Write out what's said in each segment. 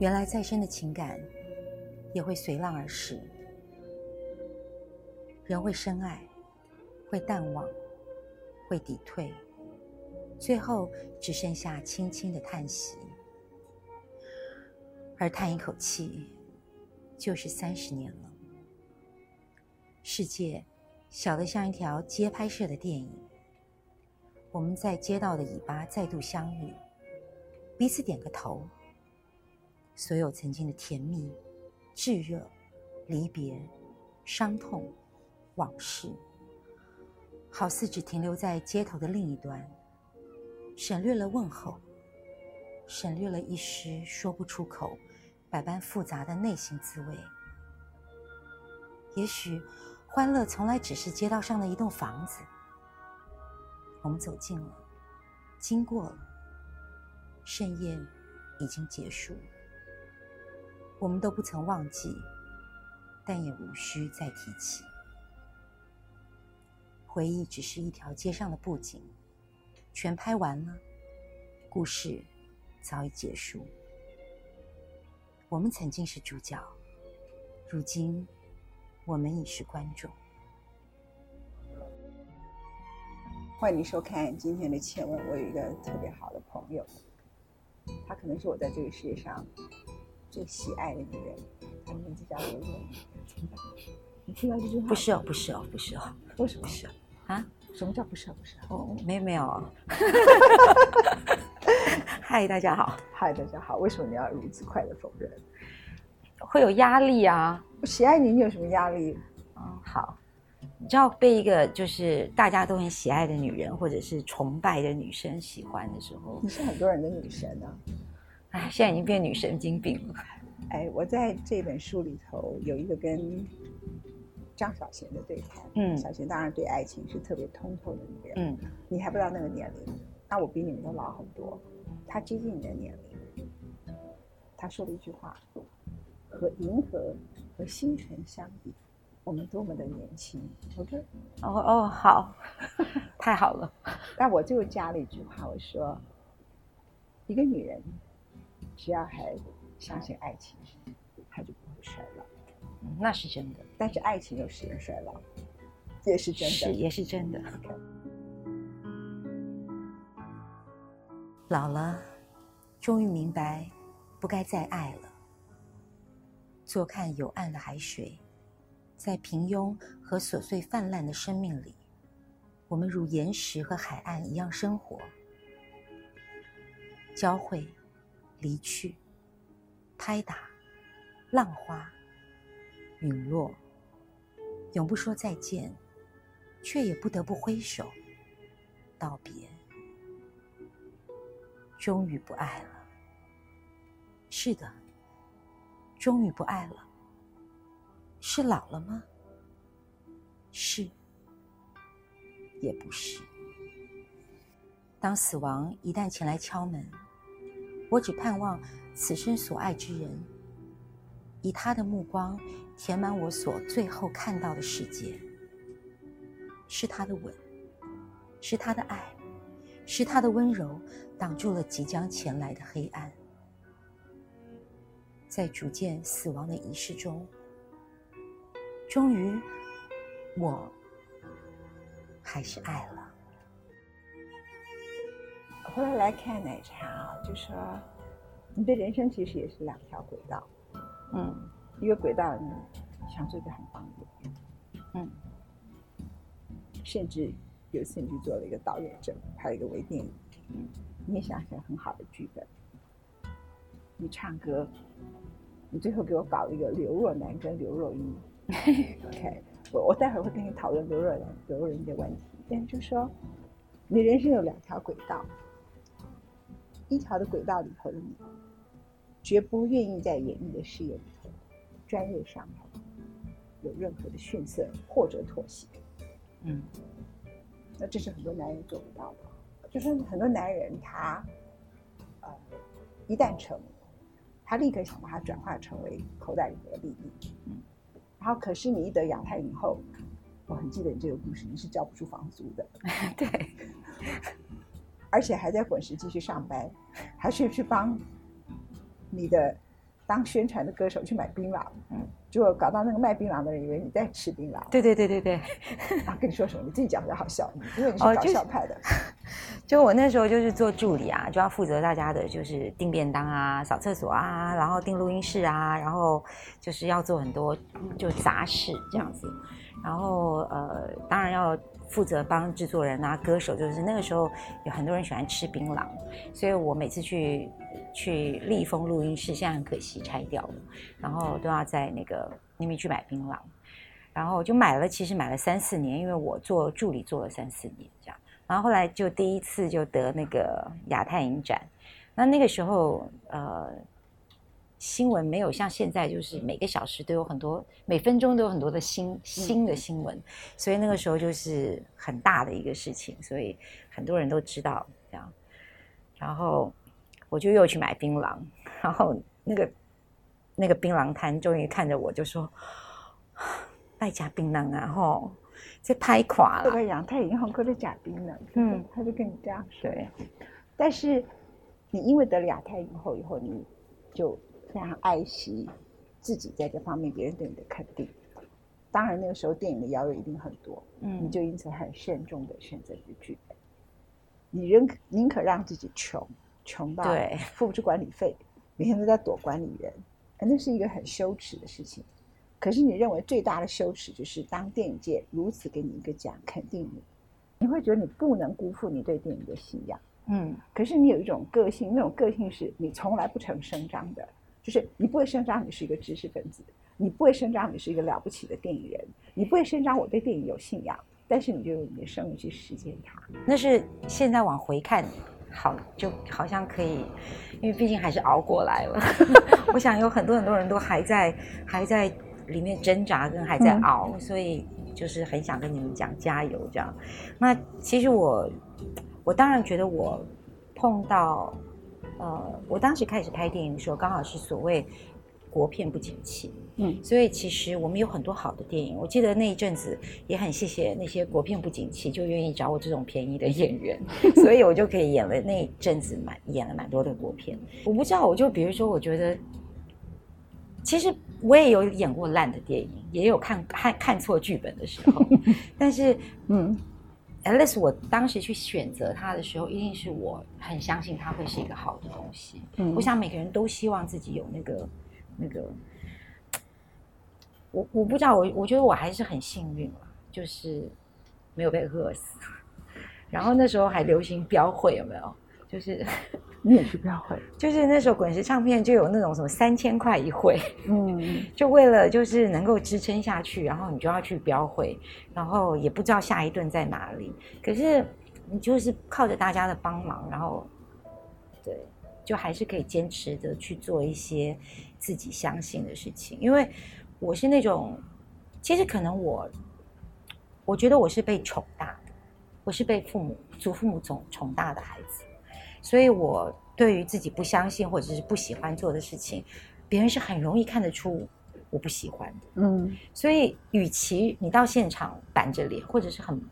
原来再深的情感也会随浪而逝，人会深爱，会淡忘，会抵退，最后只剩下轻轻的叹息，而叹一口气，就是三十年了。世界小得像一条街拍摄的电影，我们在街道的尾巴再度相遇，彼此点个头。所有曾经的甜蜜、炙热、离别、伤痛、往事，好似只停留在街头的另一端，省略了问候，省略了一时说不出口、百般复杂的内心滋味。也许，欢乐从来只是街道上的一栋房子。我们走近了，经过了，盛宴已经结束。我们都不曾忘记，但也无需再提起。回忆只是一条街上的布景，全拍完了，故事早已结束。我们曾经是主角，如今我们已是观众。欢迎收看今天的《千问》。我有一个特别好的朋友，他可能是我在这个世界上。最喜爱的女人，她的名字叫刘若英。你听到这句话？不是哦，不是哦，不是哦。为什么是？啊？什么叫不是？不是？哦，没有没有。嗨，大家好。嗨，大家好。为什么你要如此快的否认？会有压力啊。我喜爱你，你有什么压力？嗯，好。你知道被一个就是大家都很喜爱的女人，或者是崇拜的女生喜欢的时候，你是很多人的女神呢。哎，现在已经变女神经病了。哎，我在这本书里头有一个跟张小娴的对谈。嗯，小娴当然对爱情是特别通透的女人。嗯，你还不到那个年龄，那我比你们都老很多。她接近你的年龄，她说了一句话：“和银河和星辰相比，我们多么的年轻。”我说：“哦哦，好，太好了。”但我就加了一句话，我说：“一个女人。”只要还相信爱情，他就不会衰老。那是真的，但是爱情有使人衰老，也是真的，是也是真的。老了，终于明白，不该再爱了。坐看有岸的海水，在平庸和琐碎泛滥的生命里，我们如岩石和海岸一样生活，交汇。离去，拍打，浪花，陨落，永不说再见，却也不得不挥手道别。终于不爱了。是的，终于不爱了。是老了吗？是，也不是。当死亡一旦前来敲门。我只盼望此生所爱之人，以他的目光填满我所最后看到的世界。是他的吻，是他的爱，是他的温柔，挡住了即将前来的黑暗。在逐渐死亡的仪式中，终于，我还是爱了。后来来看奶茶啊，就说你的人生其实也是两条轨道，嗯，一个轨道你想做一个很棒的演员，嗯，甚至有次你去做了一个导演证，拍了一个微电影，嗯，你也想写很好的剧本，你唱歌，你最后给我搞了一个刘若男跟刘若英，OK，我我待会儿会跟你讨论刘若男、刘若英的问题，但就说你人生有两条轨道。一条的轨道里头的你，绝不愿意在演艺的事业里头专业上有任何的逊色或者妥协。嗯，那这是很多男人做不到的。就是很多男人他，呃，一旦成，他立刻想把它转化成为口袋里的利益。嗯，然后可是你一得亚太以后，我很记得你这个故事，你是交不出房租的。对。而且还在滚石继续上班，还是去帮你的当宣传的歌手去买槟榔，结果搞到那个卖槟榔的人以为你在吃槟榔。对对对对对。啊，跟你说什么？你自己讲比较好笑，因为你是搞笑派的。就我那时候就是做助理啊，就要负责大家的就是订便当啊、扫厕所啊，然后订录音室啊，然后就是要做很多就杂事这样子。然后呃，当然要负责帮制作人啊、歌手，就是那个时候有很多人喜欢吃槟榔，所以我每次去去立丰录音室，现在很可惜拆掉了，然后都要在那个那边去买槟榔，然后就买了，其实买了三四年，因为我做助理做了三四年这样。然后后来就第一次就得那个亚太影展，那那个时候呃新闻没有像现在就是每个小时都有很多，每分钟都有很多的新新的新闻，所以那个时候就是很大的一个事情，所以很多人都知道这样。然后我就又去买槟榔，然后那个那个槟榔摊终于看着我就说：“卖假槟榔啊！”吼。这拍垮了。这个杨太银行喝的假槟榔？嗯，他就跟你这样说。对，但是你因为得了亚太影后以后，你就非常爱惜自己在这方面别人对你的肯定。当然那个时候电影的邀约一定很多，嗯，你就因此很慎重的选择去剧本。你宁宁可让自己穷，穷到付不出管理费，每天都在躲管理人，那是一个很羞耻的事情。可是你认为最大的羞耻就是当电影界如此给你一个奖肯定你，你会觉得你不能辜负你对电影的信仰。嗯，可是你有一种个性，那种个性是你从来不曾声张的，就是你不会声张你是一个知识分子，你不会声张你是一个了不起的电影人，你不会声张我对电影有信仰，但是你就用你的生命去实践它。那是现在往回看，好就好像可以，因为毕竟还是熬过来了。我想有很多很多人都还在还在。里面挣扎跟还在熬，所以就是很想跟你们讲加油这样。那其实我，我当然觉得我碰到，呃，我当时开始拍电影的时候，刚好是所谓国片不景气，嗯，所以其实我们有很多好的电影。我记得那一阵子也很谢谢那些国片不景气就愿意找我这种便宜的演员，所以我就可以演了那一阵子蛮演了蛮多的国片。我不知道，我就比如说，我觉得。其实我也有演过烂的电影，也有看看看错剧本的时候，但是嗯，at least 我当时去选择它的时候，一定是我很相信它会是一个好的东西。嗯，我想每个人都希望自己有那个那个，我我不知道，我我觉得我还是很幸运了，就是没有被饿死。然后那时候还流行标会，有没有？就是。你也去标会，就是那时候滚石唱片就有那种什么三千块一会，嗯，就为了就是能够支撑下去，然后你就要去标会，然后也不知道下一顿在哪里，可是你就是靠着大家的帮忙，然后对，就还是可以坚持的去做一些自己相信的事情。因为我是那种，其实可能我，我觉得我是被宠大的，我是被父母祖父母宠宠大的孩子。所以，我对于自己不相信或者是不喜欢做的事情，别人是很容易看得出我不喜欢的。嗯，所以，与其你到现场板着脸，或者是很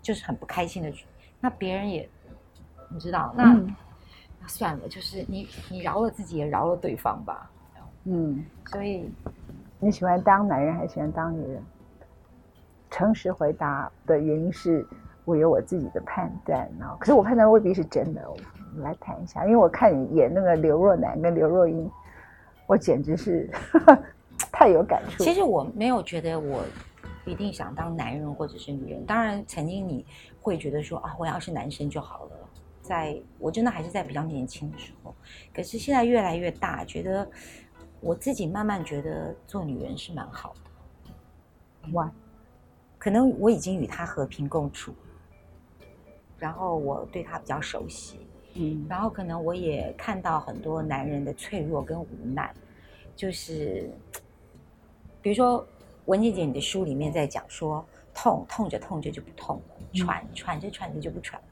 就是很不开心的，那别人也你知道，那那算了，就是你你饶了自己，也饶了对方吧。嗯，所以你喜欢当男人还是喜欢当女人？诚实回答的原因是我有我自己的判断啊，可是我判断未必是真的。我们来谈一下，因为我看你演那个刘若男跟刘若英，我简直是 太有感触。其实我没有觉得我一定想当男人或者是女人。当然，曾经你会觉得说啊，我要是男生就好了。在我真的还是在比较年轻的时候，可是现在越来越大，觉得我自己慢慢觉得做女人是蛮好的。哇，可能我已经与他和平共处，然后我对他比较熟悉。嗯，然后可能我也看到很多男人的脆弱跟无奈，就是，比如说文静姐你的书里面在讲说，痛痛着痛着就不痛了，喘喘着喘着就不喘了。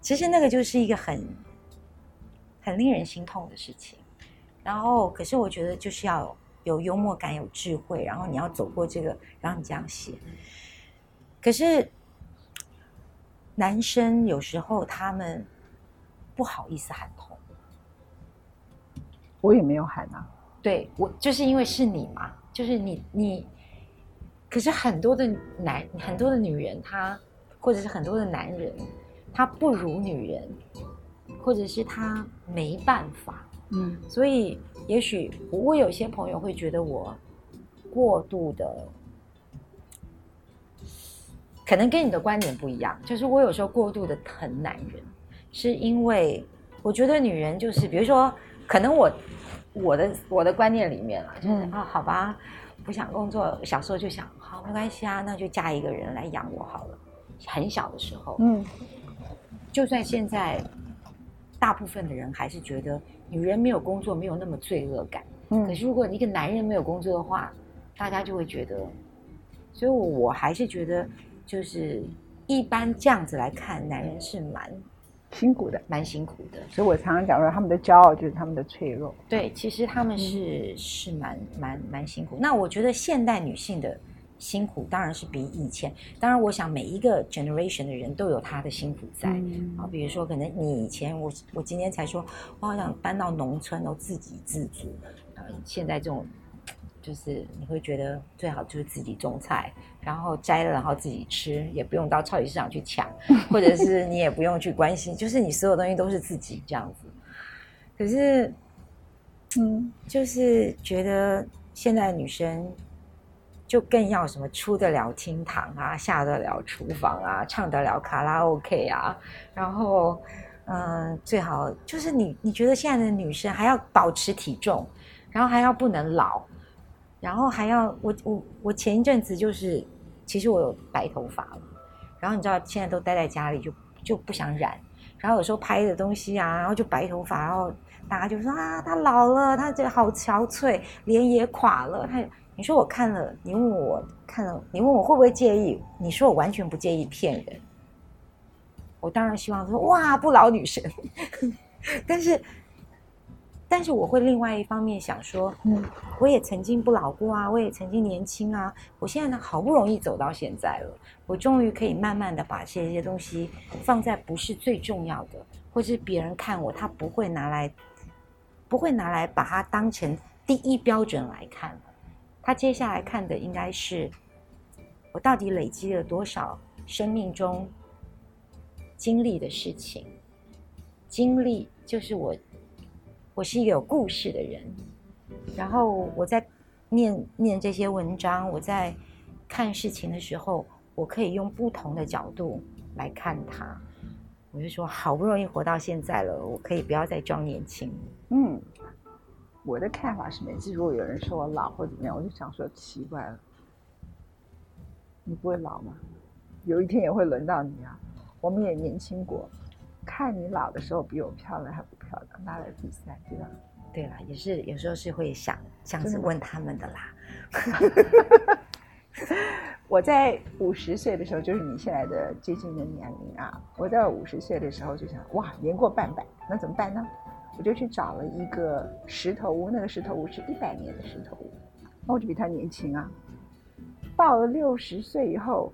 其实那个就是一个很很令人心痛的事情。然后，可是我觉得就是要有幽默感、有智慧，然后你要走过这个，然后你这样写。可是男生有时候他们。不好意思喊痛，我也没有喊啊。对我就是因为是你嘛，就是你你。可是很多的男很多的女人，她或者是很多的男人，他不如女人，或者是他没办法。嗯，所以也许我有些朋友会觉得我过度的，可能跟你的观点不一样。就是我有时候过度的疼男人，是因为我觉得女人就是，比如说，可能我我的我的观念里面啊，就是啊，好吧，不想工作，小时候就想，好没关系啊，那就嫁一个人来养我好了。很小的时候，嗯，就算现在，大部分的人还是觉得。女人没有工作，没有那么罪恶感。嗯，可是如果一个男人没有工作的话，大家就会觉得。所以，我还是觉得，就是一般这样子来看，男人是蛮辛苦的，蛮辛苦的。所以我常常讲说，他们的骄傲就是他们的脆弱。对，其实他们是是蛮蛮蛮辛苦。那我觉得现代女性的。辛苦当然是比以前，当然我想每一个 generation 的人都有他的辛苦在啊。比如说，可能你以前我我今天才说，我好想搬到农村哦，自给自足啊。现在这种就是你会觉得最好就是自己种菜，然后摘了然后自己吃，也不用到超级市场去抢，或者是你也不用去关心，就是你所有东西都是自己这样子。可是，嗯，就是觉得现在女生。就更要什么出得了厅堂啊，下得了厨房啊，唱得了卡拉 OK 啊，然后，嗯，最好就是你你觉得现在的女生还要保持体重，然后还要不能老，然后还要我我我前一阵子就是，其实我有白头发了，然后你知道现在都待在家里就就不想染，然后有时候拍的东西啊，然后就白头发，然后大家就说啊，她老了，她这好憔悴，脸也垮了，她。你说我看了，你问我看了，你问我会不会介意？你说我完全不介意骗人。我当然希望说哇不老女神，但是，但是我会另外一方面想说，嗯，我也曾经不老过啊，我也曾经年轻啊。我现在呢好不容易走到现在了，我终于可以慢慢的把这些东西放在不是最重要的，或是别人看我他不会拿来，不会拿来把它当成第一标准来看。他接下来看的应该是我到底累积了多少生命中经历的事情。经历就是我，我是一个有故事的人。然后我在念念这些文章，我在看事情的时候，我可以用不同的角度来看它。我就说，好不容易活到现在了，我可以不要再装年轻。嗯。我的看法是，每次如果有人说我老或怎么样，我就想说奇怪了，你不会老吗？有一天也会轮到你啊！我们也年轻过，看你老的时候比我漂亮还不漂亮，拿来比赛对吧？对了，也是有时候是会想这样子问他们的啦。我在五十岁的时候，就是你现在的接近的年龄啊。我在五十岁的时候就想，哇，年过半百，那怎么办呢？我就去找了一个石头屋，那个石头屋是一百年的石头屋，那我就比他年轻啊。到了六十岁以后，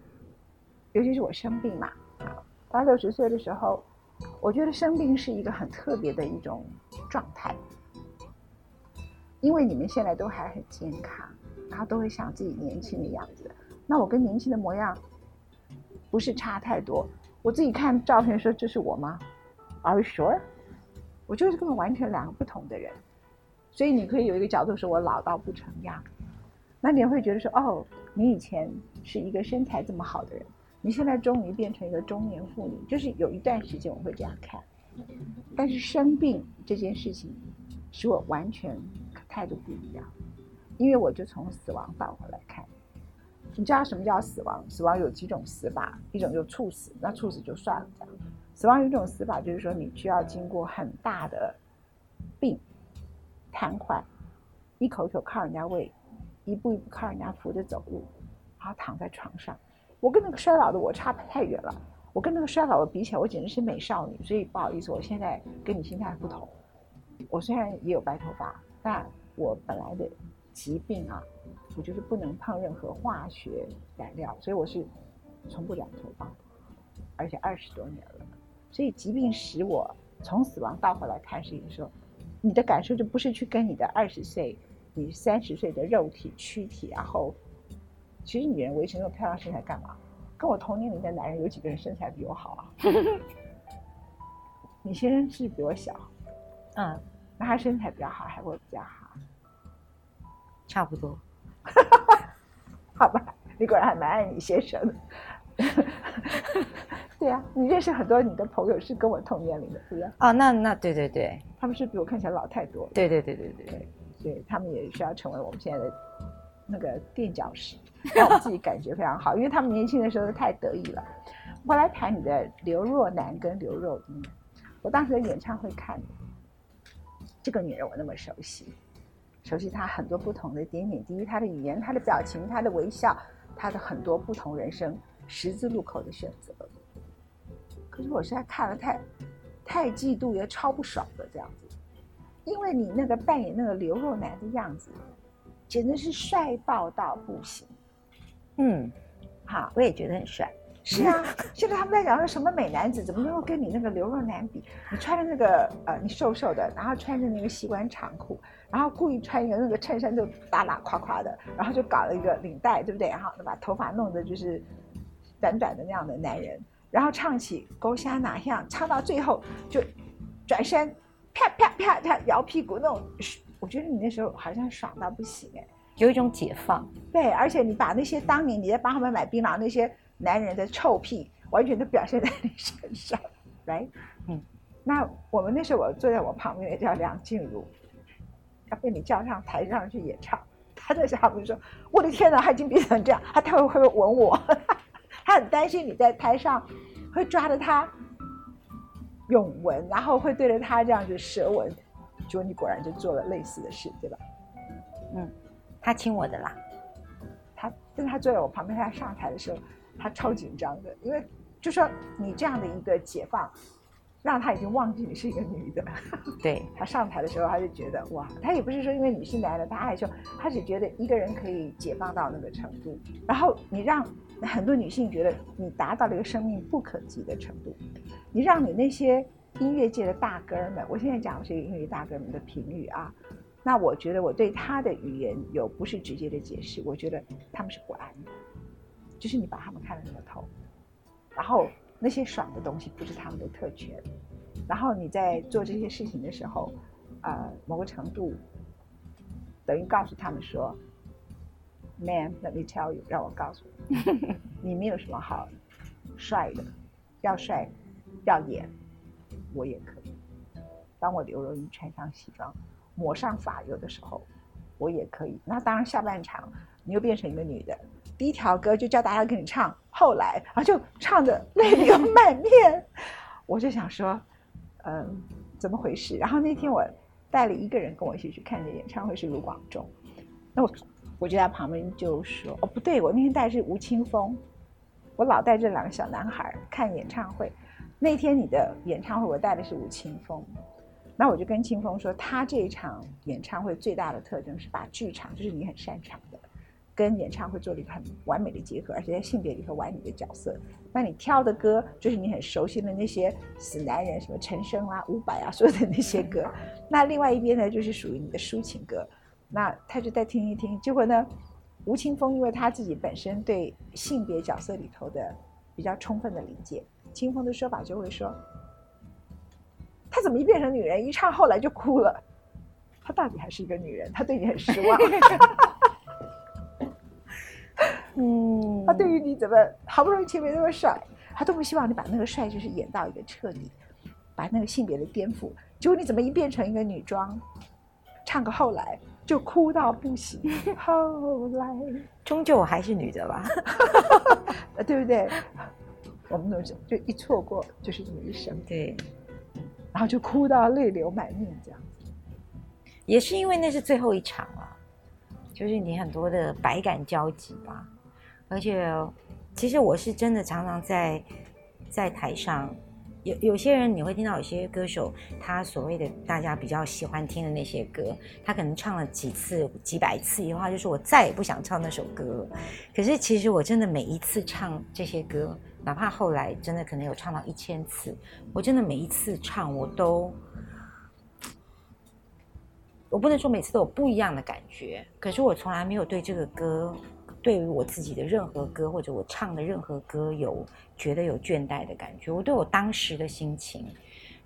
尤其是我生病嘛，到六十岁的时候，我觉得生病是一个很特别的一种状态，因为你们现在都还很健康，然后都会想自己年轻的样子。那我跟年轻的模样不是差太多。我自己看照片说这是我吗？Are you sure？我就是跟完全两个不同的人，所以你可以有一个角度说，我老到不成样。那你会觉得说，哦，你以前是一个身材这么好的人，你现在终于变成一个中年妇女，就是有一段时间我会这样看。但是生病这件事情，使我完全态度不一样，因为我就从死亡倒回来看。你知道什么叫死亡？死亡有几种死法，一种就猝死，那猝死就算了这样。死亡有一种死法，就是说你需要经过很大的病、瘫痪，一口一口靠人家喂，一步一步靠人家扶着走路，然后躺在床上。我跟那个衰老的我差太远了，我跟那个衰老的比起来，我简直是美少女。所以不好意思，我现在跟你心态不同。我虽然也有白头发，但我本来的疾病啊，我就是不能碰任何化学染料，所以我是从不染头发，而且二十多年了。所以疾病使我从死亡倒回来看事情的时候，你的感受就不是去跟你的二十岁、你三十岁的肉体躯体，然后，其实女人维持那种漂亮身材干嘛？跟我同年龄的男人有几个人身材比我好啊？你先生是比我小，嗯，那他身材比较好，还我比较好？差不多，好吧，你果然还蛮爱你先生的。你认识很多你的朋友是跟我同年龄的，是不是？哦，那那对对对，他们是比我看起来老太多了。对对对对对，所以他们也需要成为我们现在的那个垫脚石，让我们自己感觉非常好，因为他们年轻的时候太得意了。我来谈你的刘若男跟刘若英，我当时的演唱会看这个女人，我那么熟悉，熟悉她很多不同的点点滴滴，她的语言、她的表情、她的微笑，她的很多不同人生十字路口的选择。可是我现在看了太，太嫉妒也超不爽的这样子，因为你那个扮演那个刘若男的样子，简直是帅爆到不行。嗯，好，我也觉得很帅。是啊，现在他们在讲说什么美男子，怎么能够跟你那个刘若男比？你穿的那个呃，你瘦瘦的，然后穿着那个西关长裤，然后故意穿一个那个衬衫就大拉垮垮的，然后就搞了一个领带，对不对？然后把头发弄得就是短短的那样的男人。然后唱起《勾虾哪样》，唱到最后就转身，啪啪啪啪摇屁股那种，我觉得你那时候好像爽到不行哎，有一种解放。对，而且你把那些当年你在帮他们买槟榔那些男人的臭屁，完全都表现在你身上，right？嗯，那我们那时候我坐在我旁边的叫梁静茹，要被你叫上台上去演唱，他在下面说：“我的天哪，他已经变成这样，他他会会吻我。”他很担心你在台上会抓着他拥吻，然后会对着他这样子舌吻，结果你果然就做了类似的事，对吧？嗯，他亲我的啦。他，但是他坐在我旁边，他上台的时候，他超紧张的，因为就说你这样的一个解放，让他已经忘记你是一个女的。对他上台的时候，他就觉得哇，他也不是说因为你是男的他害羞，他只觉得一个人可以解放到那个程度，然后你让。很多女性觉得你达到了一个生命不可及的程度，你让你那些音乐界的大哥们，我现在讲的是音乐大哥们的评语啊，那我觉得我对他的语言有不是直接的解释，我觉得他们是不安的，就是你把他们看得那么透，然后那些爽的东西不是他们的特权，然后你在做这些事情的时候，呃，某个程度等于告诉他们说。Man, let me tell you，让我告诉你，你没有什么好帅的，要帅要演，我也可以。当我刘若英穿上西装，抹上发油的时候，我也可以。那当然，下半场你又变成一个女的，第一条歌就叫大家跟你唱，后来啊就唱的泪流满面。我就想说，嗯，怎么回事？然后那天我带了一个人跟我一起去看的演唱会，是卢广仲。那我。我就在旁边就说：“哦，不对，我那天带的是吴青峰，我老带这两个小男孩看演唱会。那天你的演唱会，我带的是吴青峰。那我就跟青峰说，他这一场演唱会最大的特征是把剧场，就是你很擅长的，跟演唱会做了一个很完美的结合，而且在性别里头玩你的角色。那你挑的歌就是你很熟悉的那些死男人，什么陈升啊、伍佰啊，所有的那些歌。那另外一边呢，就是属于你的抒情歌。”那他就再听一听，结果呢，吴青峰因为他自己本身对性别角色里头的比较充分的理解，青峰的说法就会说，他怎么一变成女人，一唱后来就哭了，他到底还是一个女人，他对你很失望。嗯，他对于你怎么好不容易前面那么帅，他都不希望你把那个帅就是演到一个彻底，把那个性别的颠覆，结果你怎么一变成一个女装，唱个后来。就哭到不行，后来终究我还是女的吧，对不对？我们都是就一错过就是这么一生，对，然后就哭到泪流满面这样子。也是因为那是最后一场了，就是你很多的百感交集吧。而且，其实我是真的常常在在台上。有有些人你会听到有些歌手，他所谓的大家比较喜欢听的那些歌，他可能唱了几次、几百次以后，他就说我再也不想唱那首歌了。可是其实我真的每一次唱这些歌，哪怕后来真的可能有唱到一千次，我真的每一次唱我都我不能说每次都有不一样的感觉，可是我从来没有对这个歌，对于我自己的任何歌或者我唱的任何歌有觉得有倦怠的感觉。我对我当时的心情，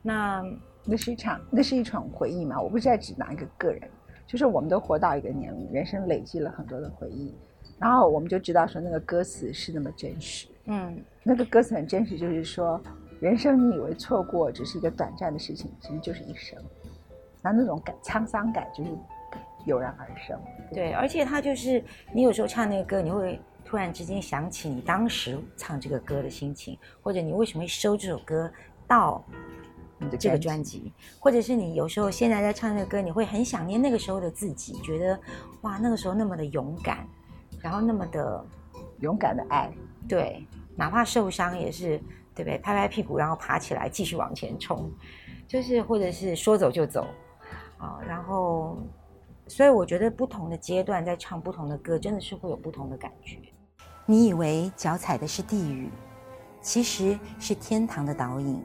那那是一场，那是一场回忆嘛。我不是在指哪一个个人，就是我们都活到一个年龄，人生累积了很多的回忆，然后我们就知道说那个歌词是那么真实。嗯，那个歌词很真实，就是说人生你以为错过只是一个短暂的事情，其实就是一生。那那种感沧桑感就是油然而生。对，而且他就是你有时候唱那个歌，你会突然之间想起你当时唱这个歌的心情，或者你为什么会收这首歌到你的这个专辑，或者是你有时候现在在唱这个歌，你会很想念那个时候的自己，觉得哇，那个时候那么的勇敢，然后那么的勇敢的爱，对，哪怕受伤也是，对不对？拍拍屁股，然后爬起来继续往前冲，就是或者是说走就走。啊，然后，所以我觉得不同的阶段在唱不同的歌，真的是会有不同的感觉。你以为脚踩的是地狱，其实是天堂的导引；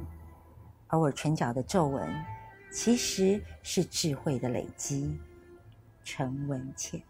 而我唇角的皱纹，其实是智慧的累积。陈文茜。